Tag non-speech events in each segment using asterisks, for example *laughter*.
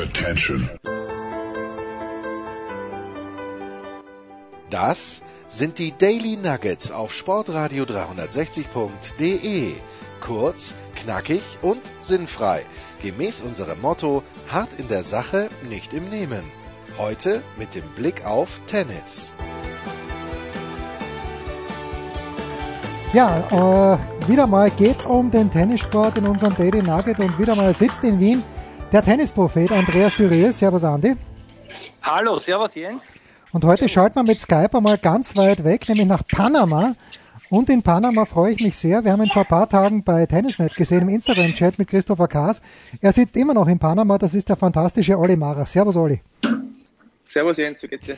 Attention. Das sind die Daily Nuggets auf Sportradio 360.de. Kurz, knackig und sinnfrei. Gemäß unserem Motto: hart in der Sache, nicht im Nehmen. Heute mit dem Blick auf Tennis. Ja, äh, wieder mal geht's um den Tennissport in unserem Daily Nugget und wieder mal sitzt in Wien der Tennisprophet Andreas Düriel. Servus Andi. Hallo, servus Jens. Und heute schalten wir mit Skype einmal ganz weit weg, nämlich nach Panama. Und in Panama freue ich mich sehr. Wir haben ihn vor ein paar Tagen bei Tennisnet gesehen, im Instagram-Chat mit Christopher Kaas. Er sitzt immer noch in Panama, das ist der fantastische Olli Mara. Servus Olli. Servus Jens, wie geht's dir?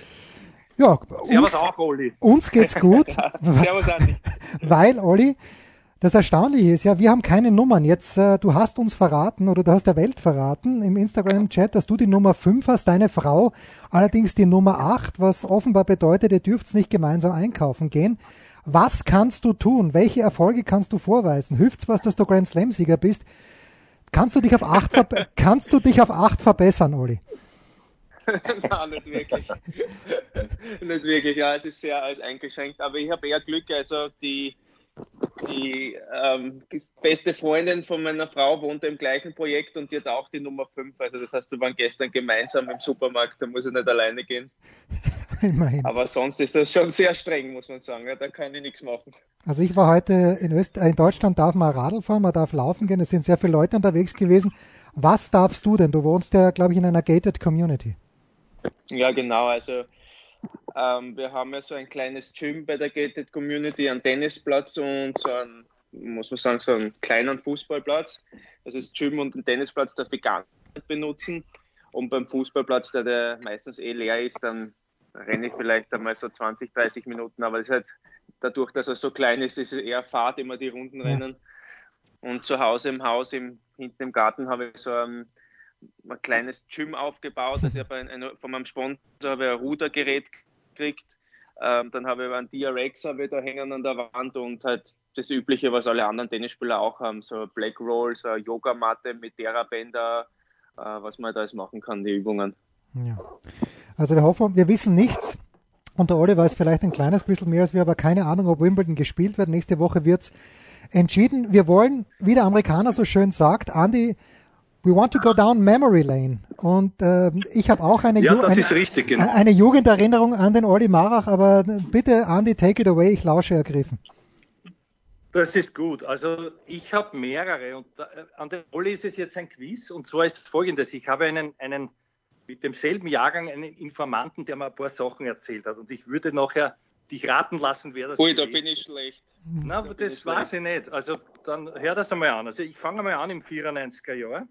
Ja, Servus uns, auch, Olli. uns geht's gut, *laughs* Servus Andi. *laughs* weil Olli, das Erstaunliche ist ja, wir haben keine Nummern. Jetzt, äh, du hast uns verraten oder du hast der Welt verraten im Instagram-Chat, dass du die Nummer 5 hast, deine Frau allerdings die Nummer 8, was offenbar bedeutet, ihr dürft nicht gemeinsam einkaufen gehen. Was kannst du tun? Welche Erfolge kannst du vorweisen? Hilft's was, dass du Grand Slam-Sieger bist? Kannst du dich auf 8 verbe- *laughs* kannst du dich auf 8 verbessern, Olli? *laughs* Nein, nicht wirklich. *laughs* nicht wirklich, ja, es ist sehr alles eingeschränkt, aber ich habe eher Glück, also die, die ähm, beste Freundin von meiner Frau wohnt im gleichen Projekt und die hat auch die Nummer 5, also das heißt, wir waren gestern gemeinsam im Supermarkt, da muss ich nicht alleine gehen, *laughs* Immerhin. aber sonst ist das schon sehr streng, muss man sagen, ja, da kann ich nichts machen. Also ich war heute in, Öst äh, in Deutschland, darf man Radl fahren, man darf laufen gehen, es sind sehr viele Leute unterwegs gewesen. Was darfst du denn? Du wohnst ja, glaube ich, in einer gated Community. Ja, genau. Also ähm, wir haben ja so ein kleines Gym bei der Gated Community, einen Tennisplatz und so einen, muss man sagen, so einen kleinen Fußballplatz. Also das Gym und den Tennisplatz darf ich gar nicht benutzen. Und beim Fußballplatz, der, der meistens eh leer ist, dann renne ich vielleicht einmal so 20, 30 Minuten. Aber es ist halt dadurch, dass er so klein ist, ist es eher Fahrt, immer die Runden rennen. Und zu Hause im Haus, im, hinten im Garten, habe ich so ein, ein kleines Gym aufgebaut. Also ich *laughs* habe ein, ein, von meinem Sponsor habe ich ein Rudergerät gekriegt. Ähm, dann habe ich einen DRX habe ich da hängen an der Wand und halt das Übliche, was alle anderen Tennisspieler auch haben. So Black Roll, so eine Yogamatte mit Therabänder, äh, was man da alles machen kann, die Übungen. Ja. Also wir hoffen, wir wissen nichts. Und der Olli weiß vielleicht ein kleines bisschen mehr als wir, aber keine Ahnung, ob Wimbledon gespielt wird. Nächste Woche wird's entschieden. Wir wollen, wie der Amerikaner so schön sagt, Andy, we want to go down memory lane. Und ähm, ich habe auch eine, Ja, Ju- das eine, ist richtig, genau. eine Jugenderinnerung an den Olli Marach, aber bitte, Andy, take it away, ich lausche ergriffen. Das ist gut. Also ich habe mehrere und äh, an der Olli ist es jetzt ein Quiz und zwar ist folgendes. Ich habe einen, einen mit demselben Jahrgang einen Informanten, der mir ein paar Sachen erzählt hat und ich würde nachher dich raten lassen, wer das Ui, da bin ich schlecht. Na, aber das weiß ich nicht. Also dann hör das einmal an. Also ich fange mal an im 94er Jahr.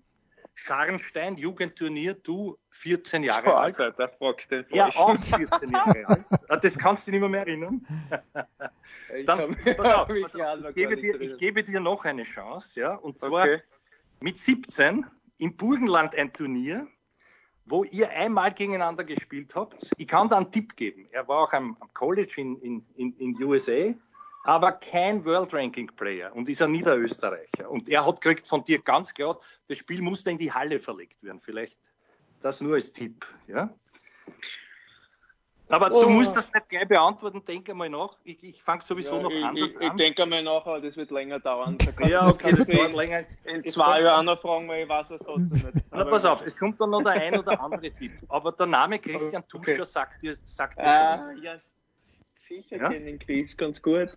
Scharnstein, Jugendturnier, du 14 Jahre alt. Alter, da fragst du den Ja, auch Falschen. 14 Jahre alt. Das kannst du nicht mehr, mehr erinnern. *laughs* Ich Dann, kann pass auf, *laughs* pass auf, ich, gebe dir, ich gebe dir noch eine Chance, ja, und zwar Okay. mit 17 im Burgenland ein Turnier, wo ihr einmal gegeneinander gespielt habt. Ich kann da einen Tipp geben. Er war auch am, am College in, in, in, in USA, aber kein World Ranking Player und ist ein Niederösterreicher. Und er hat gekriegt von dir ganz klar, das Spiel musste in die Halle verlegt werden. Vielleicht das nur als Tipp, ja. Aber du Oh. musst das nicht gleich beantworten, denk einmal nach. Ich, ich fange sowieso Ja, noch ich, anders ich, ich an. denke einmal nach, aber das wird länger dauern. Da ja, okay, das ich dauert länger. als- In es zwei Jahren noch fragen, weil ich weiß es trotzdem nicht. Na, pass auf, es kommt dann noch der ein oder andere Tipp. Aber der Name Christian Okay. Tuscher sagt dir, sagt dir Ah, schon. Sicher Ja? kenne den Chris ganz gut.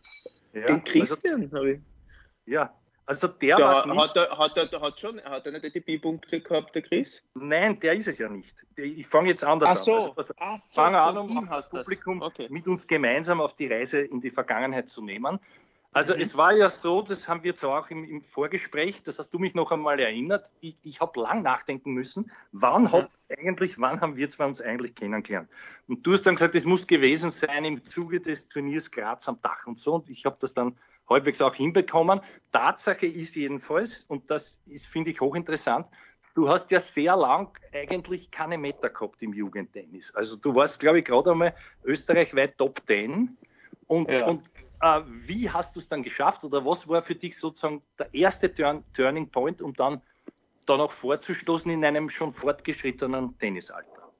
Ja, den also, Christian habe ich. ja, also der Da, nicht. hat, er, hat, er, hat, schon, hat er nicht die B-Punkte gehabt, der Chris? Nein, der ist es ja nicht. Ich fange jetzt anders Ach so. an. Also, auf, Ach so, fange an, um das. Publikum Okay. mit uns gemeinsam auf die Reise in die Vergangenheit zu nehmen. Also Mhm. es war ja so, das haben wir zwar auch im, im Vorgespräch, das hast du mich noch einmal erinnert, ich, ich habe lang nachdenken müssen, wann, hat eigentlich, wann haben wir zwei uns eigentlich kennengelernt? Und du hast dann gesagt, es muss gewesen sein im Zuge des Turniers Graz am Dach und so und ich habe das dann halbwegs auch hinbekommen. Tatsache ist jedenfalls, und das ist, finde ich, hochinteressant, du hast ja sehr lang eigentlich keine Meter gehabt im Jugendtennis. Also du warst, glaube ich, gerade einmal österreichweit Top 10. Und, Ja. und äh, wie hast du es dann geschafft oder was war für dich sozusagen der erste Turn Turning Point, um dann da noch vorzustoßen in einem schon fortgeschrittenen Tennisalter?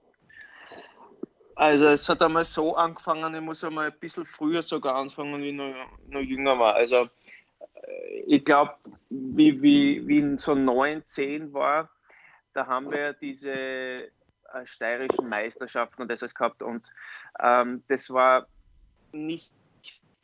Also es hat einmal so angefangen, ich muss einmal ein bisschen früher sogar anfangen, wie ich noch, noch jünger war. Also äh, ich glaube, wie, wie, wie so neun, zehn war, da haben wir diese äh, steirischen Meisterschaften und das alles gehabt und ähm, das war nicht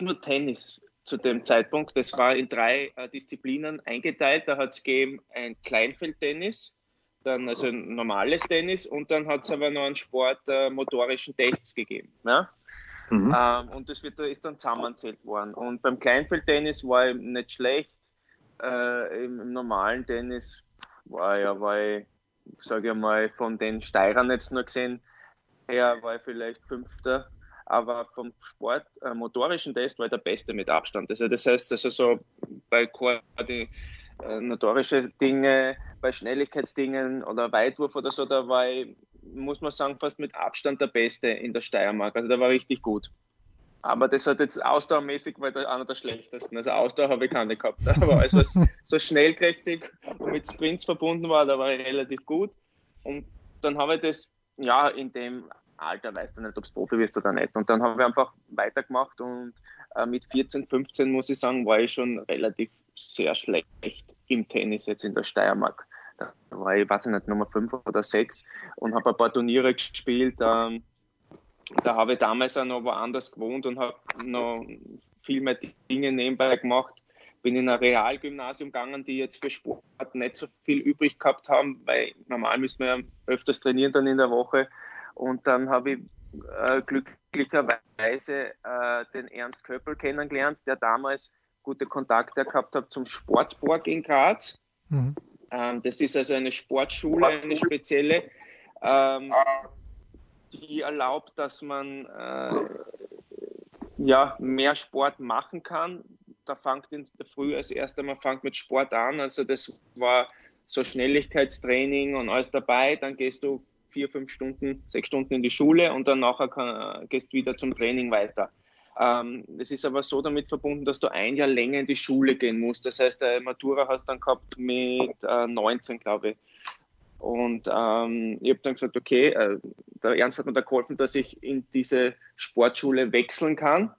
nur Tennis zu dem Zeitpunkt, das war in drei äh, Disziplinen eingeteilt. Da hat es gegeben ein Kleinfeldtennis, dann also ein normales Tennis und dann hat es aber noch einen Sport äh, motorischen Tests gegeben. Ja? Mhm. Ähm, und das wird, ist dann zusammenzählt worden. Und beim Kleinfeldtennis war ich nicht schlecht. Äh, im, im, normalen Tennis war ja, war ich, sage ich mal, von den Steirern jetzt nur gesehen, her war ich vielleicht Fünfter. Aber vom Sport, äh, motorischen Test war der Beste mit Abstand. Also das heißt, also so bei Koordination äh, Dinge, bei Schnelligkeitsdingen oder Weitwurf oder so, da war ich, muss man sagen, fast mit Abstand der Beste in der Steiermark. Also der war richtig gut. Aber das hat jetzt ausdauermäßig war einer der schlechtesten. Also Ausdauer habe ich keine gehabt. *laughs* Aber alles, was so schnellkräftig mit Sprints verbunden war, da war ich relativ gut. Und dann habe ich das, ja, in dem Alter weißt du nicht, ob es Profi wirst oder nicht. Und dann haben wir einfach weitergemacht und äh, mit 14, 15 muss ich sagen, war ich schon relativ sehr schlecht im Tennis jetzt in der Steiermark. Da war ich, weiß ich nicht, Nummer 5 oder 6 und habe ein paar Turniere gespielt. Ähm, da habe ich damals auch noch woanders gewohnt und habe noch viel mehr Dinge nebenbei gemacht. Bin in ein Realgymnasium gegangen, die jetzt für Sport nicht so viel übrig gehabt haben, weil normal müssen wir ja öfters trainieren dann in der Woche. Und dann habe ich äh, glücklicherweise äh, den Ernst Köppel kennengelernt, der damals gute Kontakte gehabt hat zum Sportborg in Graz. Mhm. Ähm, das ist also eine Sportschule, eine spezielle, ähm, die erlaubt, dass man äh, ja, mehr Sport machen kann. Da fängt in der Früh als erstes Mal fängt mit Sport an. Also das war so Schnelligkeitstraining und alles dabei. Dann gehst du vier, fünf Stunden, sechs Stunden in die Schule und dann nachher kann, gehst wieder zum Training weiter. Ähm, es ist aber so damit verbunden, dass du ein Jahr länger in die Schule gehen musst. Das heißt, der Matura hast du dann gehabt mit äh, 19, glaube ich. Und ähm, ich habe dann gesagt, okay, äh, der Ernst hat mir da geholfen, dass ich in diese Sportschule wechseln kann.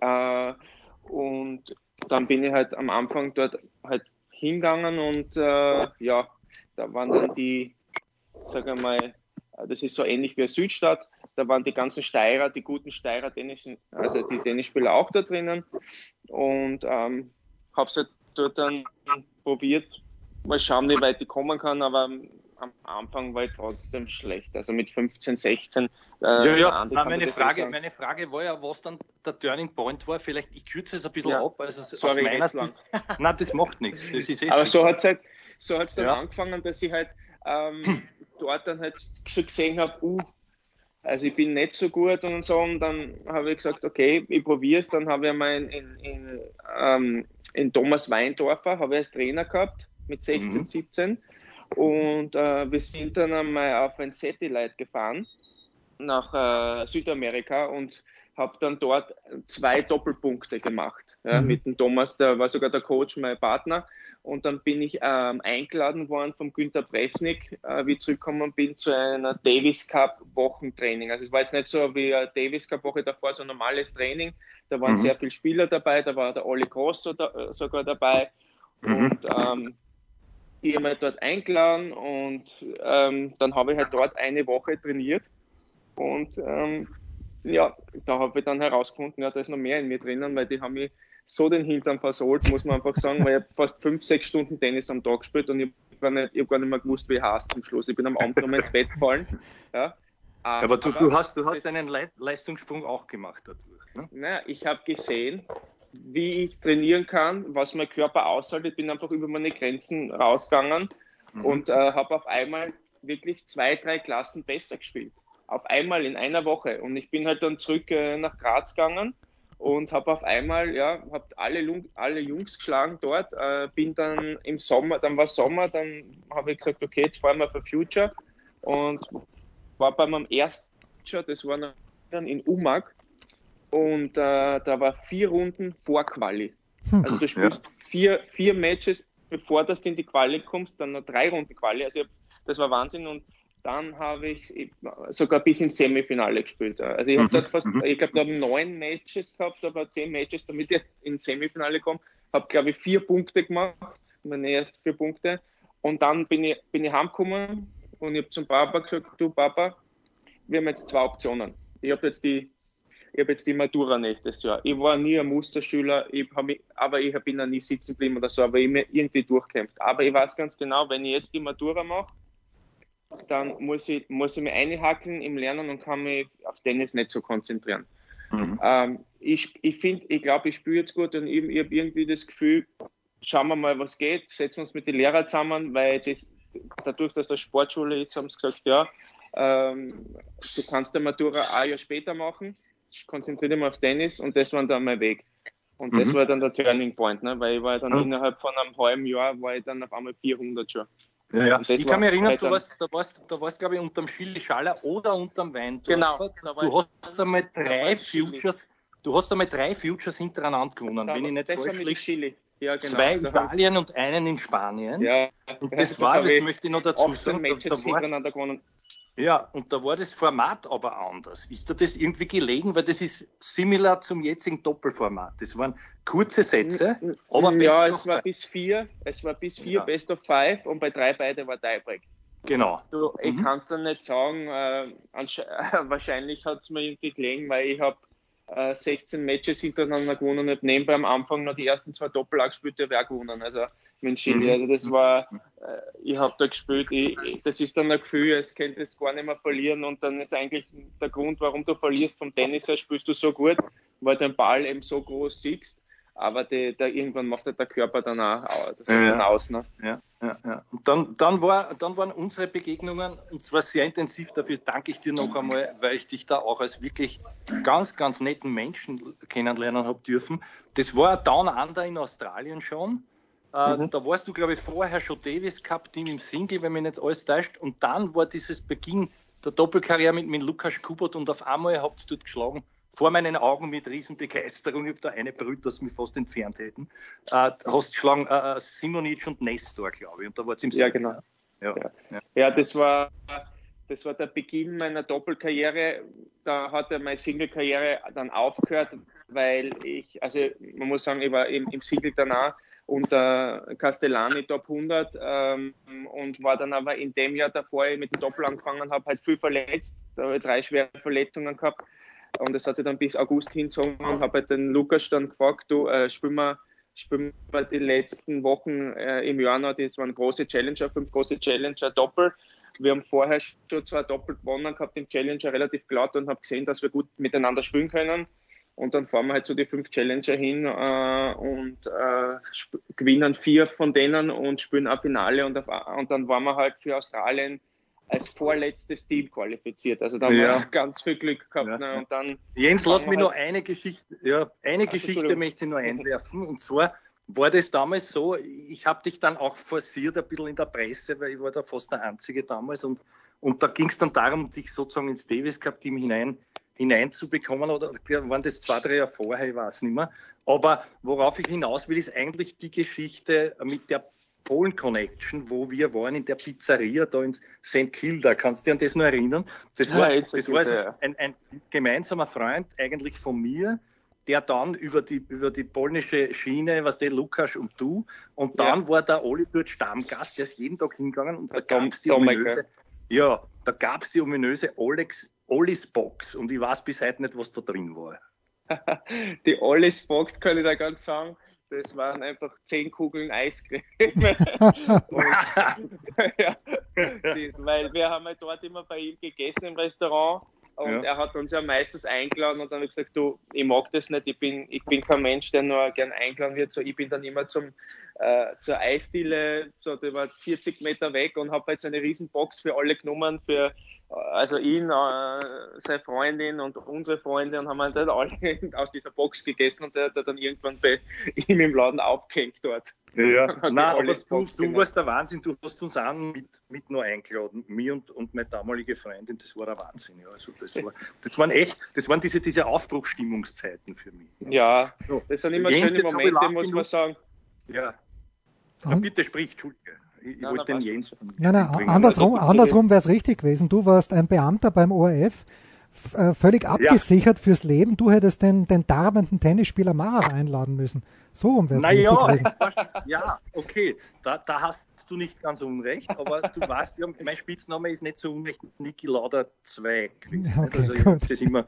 Äh, und dann bin ich halt am Anfang dort halt hingegangen und äh, ja, da waren dann die, sage ich mal, das ist so ähnlich wie eine Südstadt, da waren die ganzen Steirer, die guten Steirer, Tennis, also die Tennisspieler auch da drinnen. Und ähm, habe es halt dort dann probiert. Mal schauen, wie weit ich kommen kann, aber am Anfang war ich trotzdem schlecht. Also mit 15, 16. Äh, ja, ja, Na, meine, Frage, meine Frage war ja, was dann der Turning Point war. Vielleicht, ich kürze es ein bisschen ja. ab. Also Sorry, aus meiner Sicht. Nein, das macht nichts. Das ist *laughs* eh aber so hat es halt, so hat's dann ja. angefangen, dass ich halt ähm, dort dann halt schon gesehen habe, uh, also ich bin nicht so gut und so. Und dann habe ich gesagt, okay, ich probiere es. Dann habe ich einmal in, in, in, ähm, in Thomas Weindorfer, habe ich als Trainer gehabt mit 16, mhm. 17. Und äh, wir sind dann einmal auf ein Satellite gefahren nach äh, Südamerika und habe dann dort zwei Doppelpunkte gemacht. Ja, mhm. Mit dem Thomas, der war sogar der Coach, mein Partner. Und dann bin ich ähm, eingeladen worden vom Günter Presnik, äh, wie ich zurückgekommen bin, zu einer Davis Cup Wochentraining. Also es war jetzt nicht so wie eine Davis Cup Woche davor, so ein normales Training. Da waren mhm. sehr viele Spieler dabei, da war der Olli Gross so da, äh, sogar dabei. Mhm. Und ähm, die haben mich dort eingeladen und ähm, dann habe ich halt dort eine Woche trainiert. Und ähm, ja, da habe ich dann herausgefunden, ja, da ist noch mehr in mir drinnen, weil die haben mich so den Hintern versohlt, muss man einfach sagen, weil ich fast fünf, sechs Stunden Tennis am Tag gespielt und ich habe hab gar nicht mehr gewusst, wie ich heißt zum Schluss. Ich bin am Abend nochmal ins Bett gefallen. Ja. Aber, du, aber du, hast, du hast einen Leistungssprung auch gemacht dadurch. Ne? Naja, ich habe gesehen, wie ich trainieren kann, was mein Körper aushält. Ich bin einfach über meine Grenzen rausgegangen mhm. und äh, habe auf einmal wirklich zwei, drei Klassen besser gespielt. Auf einmal in einer Woche. Und ich bin halt dann zurück äh, nach Graz gegangen und habe auf einmal, ja, habe alle, alle Jungs geschlagen dort, äh, bin dann im Sommer, dann war Sommer, dann habe ich gesagt, okay, jetzt fahren wir für Future und war bei meinem ersten Future, das war dann in Umag und äh, da war vier Runden vor Quali. Hm. Also du spielst ja. vier, vier Matches bevor du in die Quali kommst, dann noch drei Runden Quali. Also das war Wahnsinn und dann habe ich sogar bis ins Semifinale gespielt. Also ich habe mhm. dort fast, mhm. ich glaube, da neun Matches gehabt, aber zehn Matches, damit ich ins Semifinale komme. Habe, glaube ich, vier Punkte gemacht, meine ersten vier Punkte. Und dann bin ich, bin ich heimgekommen und ich habe zum Papa gesagt, du Papa, wir haben jetzt zwei Optionen. Ich habe jetzt die ich habe jetzt die Matura nächstes Jahr. Ich war nie ein Musterschüler, ich mich, aber ich bin da nie sitzen geblieben oder so, aber ich mir irgendwie durchkämpft. Aber ich weiß ganz genau, wenn ich jetzt die Matura mache, dann muss ich, muss ich mich einhakeln im Lernen und kann mich auf Tennis nicht so konzentrieren. Mhm. Ähm, ich ich finde, ich glaube, ich spiele jetzt gut und ich, ich habe irgendwie das Gefühl, schauen wir mal, was geht, setzen wir uns mit den Lehrern zusammen, weil das, dadurch, dass das Sportschule ist, haben sie gesagt, ja, ähm, du kannst die Matura ein Jahr später machen, konzentriere dich mal auf Tennis und das war dann mein Weg. Und mhm. das war dann der Turning Point, ne? weil ich war dann innerhalb von einem halben Jahr, war ich dann auf einmal 400 schon. Ja, ja. Ich kann mich erinnern, du warst, da warst, da warst, glaube ich, unterm Chili Schaller oder unterm Weindorfer. Genau. Du hast einmal drei Futures, du hast einmal drei Futures hintereinander gewonnen, da, wenn ich nicht falsch liege. Ja, genau. Zwei in Italien und einen in Spanien. Ja, und das war, das möchte ich noch dazu sagen. Da, da war. Ja, und da war das Format aber anders. Ist dir das irgendwie gelegen? Weil das ist similar zum jetzigen Doppelformat. Das waren kurze Sätze, aber Ja, es war bis vier. Es war bis vier ja. Best of Five und bei drei beide war Tiebreak. Genau. Du, ich mhm. kann es dann nicht sagen. Äh, *laughs* wahrscheinlich hat es mir irgendwie gelegen, weil ich habe äh, 16 Matches hintereinander gewonnen und habe nebenbei am Anfang noch die ersten zwei Doppel gespielt, habe auch gewonnen. Also mit Chili. Mhm. Also das war, äh, ich habe da gespielt, ich, das ist dann ein Gefühl, es könnte es gar nicht mehr verlieren und dann ist eigentlich der Grund, warum du verlierst vom Tennis her, spielst du so gut, weil du den Ball eben so groß siehst, aber die, der, irgendwann macht der Körper dann auch das ja, dann aus. Ne? Ja, ja, ja. Und dann, dann, war, dann waren unsere Begegnungen, und zwar sehr intensiv, dafür danke ich dir noch einmal, weil ich dich da auch als wirklich ganz, ganz netten Menschen kennenlernen habe dürfen. Das war Down Under in Australien schon. Äh, mhm. Da warst du, glaube ich, vorher schon Davis Cup Team im Single, wenn mich nicht alles täuscht. Und dann war dieses Beginn der Doppelkarriere mit, mit Lukas Kubot und auf einmal habt ihr dort geschlagen. Vor meinen Augen mit Riesenbegeisterung. Ich habe da eine Brüte, dass mich fast entfernt hätten. Äh, hast geschlagen äh, äh, Simonic und Nestor, glaube ich. Und da war es im Single. Ja, genau. Ja, ja. ja. ja das war das war der Beginn meiner Doppelkarriere. Da hat meine Single-Karriere dann aufgehört, weil ich, also man muss sagen, ich war im, im Single danach unter Castellani Top 100 ähm, und war dann aber in dem Jahr davor ich mit dem Doppel angefangen habe, halt viel verletzt, da habe ich drei schwere Verletzungen gehabt und das hat sich dann bis August hinzogen und habe halt den Lukas dann gefragt, du äh, spielen wir spielen wir die letzten Wochen äh, im noch, das waren große Challenger, fünf große Challenger Doppel. Wir haben vorher schon zwei Doppel gewonnen gehabt im Challenger relativ glatt und habe gesehen, dass wir gut miteinander spielen können. Und dann fahren wir halt zu so die fünf Challenger hin äh, und äh, gewinnen vier von denen und spielen ein Finale. Und, auf, und dann waren wir halt für Australien als vorletztes Team qualifiziert. Also da haben ja. wir *laughs* ganz viel Glück gehabt. Ja. Ne? Und dann Jens, lass mich halt noch eine Geschichte, ja, eine also, Geschichte möchte ich noch *laughs* einwerfen. Und zwar war das damals so, ich habe dich dann auch forciert ein bisschen in der Presse, weil ich war da fast der Einzige damals. Und, und da ging es dann darum, dich sozusagen ins Davis Cup Team hinein hineinzubekommen oder waren das zwei, drei Jahre vorher, ich weiß nicht mehr. Aber worauf ich hinaus will, ist eigentlich die Geschichte mit der Polen Connection, wo wir waren in der Pizzeria da in St. Kilda. Kannst du dich an das noch erinnern? Das war, ja, das war also ein, ein, gemeinsamer Freund eigentlich von mir, der dann über die, über die polnische Schiene, was der Lukas und du, und dann ja. war der Oli dort Stammgast, der ist jeden Tag hingegangen und da gab es die ominöse, ja, da gab es die ominöse Olex Ollis Box und ich weiß bis heute nicht, was da drin war. *laughs* die Ollis Box kann ich da ganz sagen. Das waren einfach zehn Kugeln Eiscreme. *laughs* *laughs* ja, die, weil wir haben halt dort immer bei ihm gegessen im Restaurant und ja. er hat uns ja meistens eingeladen und dann habe ich gesagt, du, ich mag das nicht, ich bin, ich bin kein Mensch, der nur gern eingeladen wird. So, ich bin dann immer zum, äh, zur Eisdiele, so, die war 40 Meter weg und habe jetzt eine riesen Box für alle genommen, für also ihn, äh, seine Freundin und unsere Freunde und haben halt *laughs* alle aus dieser Box gegessen und der hat dann irgendwann bei ihm im Laden aufgehängt dort. Ja, nein, aber du, du warst der Wahnsinn, du hast uns auch mit, mit nur eingeladen, mir und, und meine damalige Freundin, das war der Wahnsinn. Ja. Also das, war, das waren echt, das waren diese, diese Aufbruchstimmungszeiten für mich. Ja, das sind immer Jens, schöne Momente, muss man sagen. Ja. Ja, bitte sprich, Entschuldige. Ich, ich wollte den Jens. Nein, nein, andersrum, andersrum wäre es richtig gewesen. Du warst ein Beamter beim ORF, äh, völlig abgesichert ja. fürs Leben. Du hättest den, den darbenden Tennisspieler Mara einladen müssen. So rum wäre es richtig ja, gewesen. *laughs* Ja, okay, da, da, hast du nicht ganz unrecht, aber du weißt ja, mein Spitzname ist nicht so unrecht Niki Lauder 2 gewesen. Okay, also ich das immer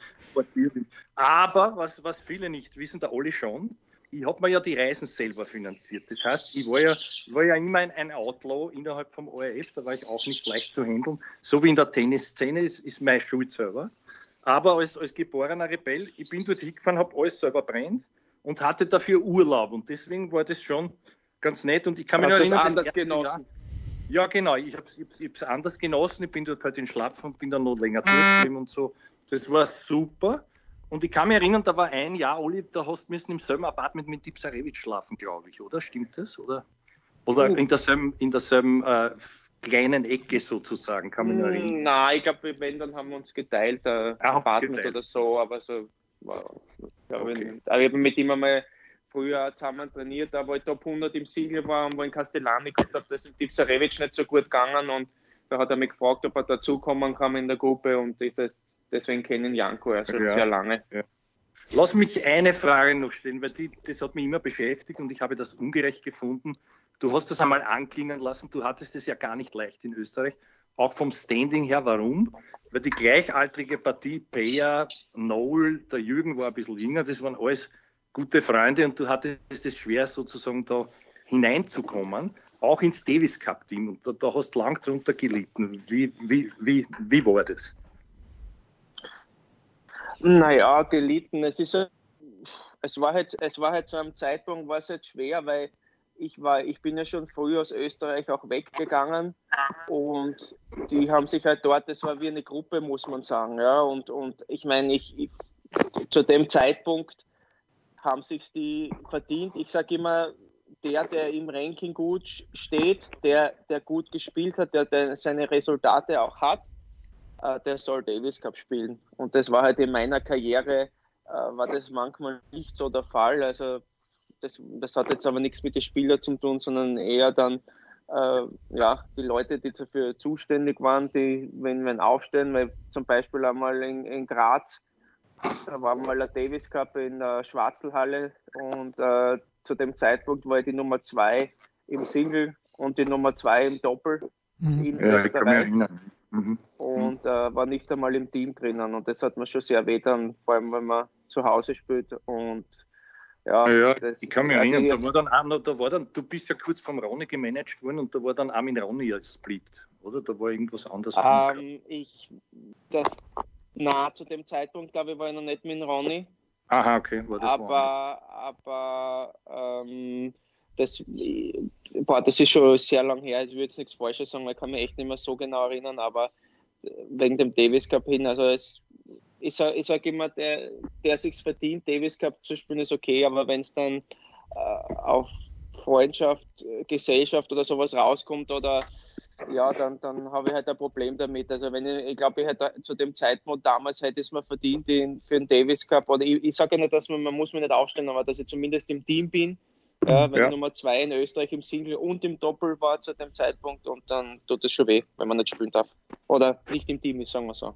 Aber was, was viele nicht wissen, der Olli schon, ich habe mir ja die Reisen selber finanziert. Das heißt, ich war ja, war ja immer ein, ein, Outlaw innerhalb vom ORF, da war ich auch nicht leicht zu handeln. So wie in der Tennisszene ist, ist meine Schuld selber. Aber als, als geborener Rebell, ich bin dort hingefahren, habe alles selber brennt und hatte dafür Urlaub. Und deswegen war das schon ganz nett. Und ich kann mich noch erinnern, anders genossen. Ja, genau. Ich habe es anders genossen. Ich bin dort halt in Schlapf und bin dann noch länger durchgeblieben und so. Das war super. Und ich kann mich erinnern, da war ein Jahr, Oli, da hast du müssen im selben Apartment mit Dipsarewitsch schlafen, glaube ich, oder? Stimmt das? Oder, oder uh. in derselben, in derselben äh, kleinen Ecke sozusagen, kann man nur erinnern. Nein, ich glaube, wenn, dann haben wir uns geteilt, äh, ah, Apartment geteilt. oder so, aber so, wow, okay. aber ich habe mit ihm einmal früher zusammen trainiert, da wo ich Top 100 im Single war und wo in Castellani gehabt habe, da ist Dipsarevic nicht so gut gegangen und da hat er mich gefragt, ob er dazukommen kann in der Gruppe und deswegen kennen Janko also ja. sehr lange. Ja. Lass mich eine Frage noch stellen, weil die, das hat mich immer beschäftigt und ich habe das ungerecht gefunden. Du hast das einmal anklingen lassen, du hattest es ja gar nicht leicht in Österreich, auch vom Standing her. Warum? Weil die gleichaltrige Partie Peja, Noel, der Jürgen war ein bisschen jünger, das waren alles gute Freunde und du hattest es schwer sozusagen da hineinzukommen, auch ins Davis Cup Team und da, da hast du lang drunter gelitten. Wie, wie, wie, wie war das? Naja, gelitten. Es ist es war halt, es war halt zu einem Zeitpunkt war es halt schwer, weil ich war, ich bin ja schon früh aus Österreich auch weggegangen und die haben sich halt dort, das war wie eine Gruppe, muss man sagen, ja, und, und ich meine, ich, ich zu dem Zeitpunkt haben sich die verdient. Ich sage immer, der, der im Ranking gut steht, der, der gut gespielt hat, der, der seine Resultate auch hat, der soll Davis Cup spielen. Und das war halt in meiner Karriere, äh, war das manchmal nicht so der Fall. Also das, das hat jetzt aber nichts mit den Spielern zu tun, sondern eher dann äh, ja, die Leute, die dafür zuständig waren, die, wenn wir aufstehen, weil zum Beispiel einmal in, in Graz, da war mal der Davis Cup in der Schwarzelhalle und äh, zu dem Zeitpunkt war ich die Nummer zwei im Single und die Nummer zwei im Doppel mhm. in ja, Österreich. Mhm. Und äh, war nicht einmal im Team drinnen und das hat mir schon sehr weh dann, vor allem wenn man zu Hause spielt und ja, ja das, ich kann mich also erinnern, da war dann auch noch, da war dann, du bist ja kurz vom Ronny gemanagt worden und da war dann Armin Ronny als Split, oder? Da war irgendwas anderes. Ähm, ich, das, na, zu dem Zeitpunkt, glaube ich, war ich noch nicht mit Ronny. Aha, okay, war das Aber, aber, ähm, das, boah, das ist schon sehr lang her. Ich würde jetzt nichts Falsches sagen, weil ich kann mich echt nicht mehr so genau erinnern, aber wegen dem Davis Cup hin, also es ich sage sag immer, der, der sich verdient, Davis Cup zu spielen, ist okay, aber wenn es dann äh, auf Freundschaft, Gesellschaft oder sowas rauskommt oder ja, dann, dann habe ich halt ein Problem damit. Also wenn ich, ich glaube, ich hätte zu dem Zeitpunkt damals hätte es mir verdient den, für den Davis Cup. Oder ich, ich sage ja nicht, dass man, man muss mich nicht aufstellen, aber dass ich zumindest im Team bin. Ja, wenn ja. Nummer zwei in Österreich im Single und im Doppel war zu dem Zeitpunkt und dann tut es schon weh, wenn man nicht spielen darf. Oder nicht im Team ist, sagen wir so.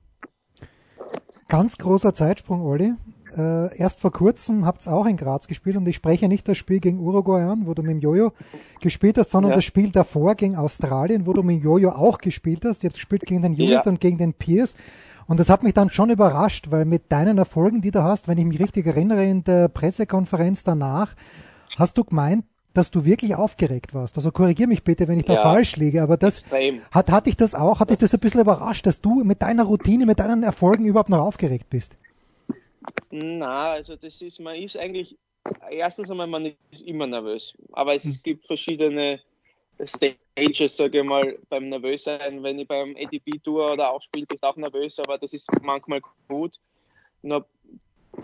Ganz großer Zeitsprung, Olli. Äh, erst vor kurzem habt ihr auch in Graz gespielt und ich spreche nicht das Spiel gegen Uruguay an, wo du mit dem Jojo gespielt hast, sondern ja. das Spiel davor gegen Australien, wo du mit dem Jojo auch gespielt hast. Ihr habt gespielt gegen den Judith ja. und gegen den Pierce. Und das hat mich dann schon überrascht, weil mit deinen Erfolgen, die du hast, wenn ich mich richtig erinnere, in der Pressekonferenz danach, hast du gemeint, dass du wirklich aufgeregt warst. Also korrigier mich bitte, wenn ich da ja, falsch liege, aber das hat, hat dich das auch, hat dich das ein bisschen überrascht, dass du mit deiner Routine, mit deinen Erfolgen überhaupt noch aufgeregt bist? Na, also das ist, man ist eigentlich, erstens einmal, man ist immer nervös, aber es, es gibt verschiedene Stages, sage ich mal, beim Nervössein. Wenn ich beim ADP-Tour oder auch spiele, ich auch nervös, aber das ist manchmal gut. Nur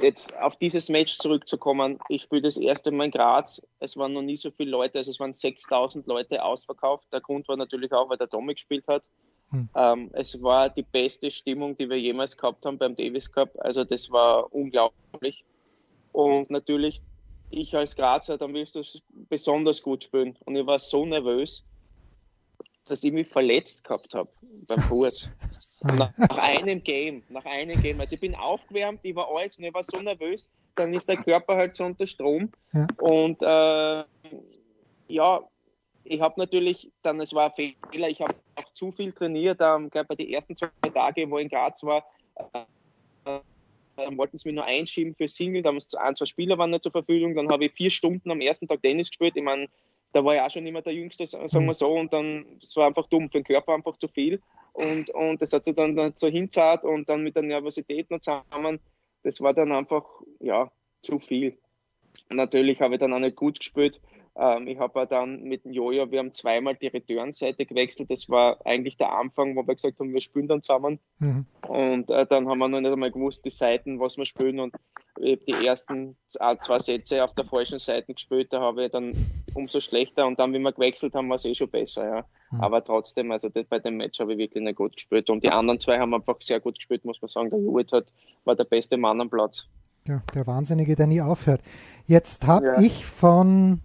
jetzt auf dieses Match zurückzukommen, ich spiele das erste Mal in Graz. Es waren noch nie so viele Leute, also es waren 6000 Leute ausverkauft. Der Grund war natürlich auch, weil der Tommy gespielt hat. Hm. Ähm, es war die beste Stimmung, die wir jemals gehabt haben beim Davis Cup. Also das war unglaublich. Und natürlich ich als Grazer, dann wirst du besonders gut spielen. Und ich war so nervös, dass ich mich verletzt gehabt habe beim Fuß. *laughs* nach, nach, einem Game, nach einem Game. Also ich bin aufgewärmt, ich war alles und ich war so nervös, dann ist der Körper halt so unter Strom. Ja. Und äh, ja, ich habe natürlich, dann, es war ein Fehler, ich habe auch zu viel trainiert, ähm, bei den ersten zwei Tagen, wo ich in Graz war, äh, dann wollten sie mir nur einschieben für Single, da ein, zwei Spieler waren nicht zur Verfügung, dann habe ich vier Stunden am ersten Tag Tennis gespielt, ich meine, da war ich auch schon immer der Jüngste, sagen wir mhm. so, und dann, es war einfach dumm, für den Körper einfach zu viel und, und das hat sich dann so hinzahlt und dann mit der Nervosität noch zusammen, das war dann einfach, ja, zu viel. natürlich habe ich dann auch nicht gut gespielt ähm, ich habe dann mit dem Jojo, wir haben zweimal die Return-Seite gewechselt. Das war eigentlich der Anfang, wo wir gesagt haben, wir spielen dann zusammen. Mhm. Und äh, dann haben wir noch nicht einmal gewusst, die Seiten, was wir spielen. Und ich habe die ersten zwei Sätze auf der falschen Seite gespielt. Da habe ich dann umso schlechter. Und dann, wie wir gewechselt haben, war es eh schon besser. Ja. Mhm. Aber trotzdem, also das, bei dem Match habe ich wirklich nicht gut gespielt. Und die anderen zwei haben einfach sehr gut gespielt, muss man sagen. Der Judith hat, war der beste Mann am Platz. Ja, der Wahnsinnige, der nie aufhört. Jetzt habe ja. ich von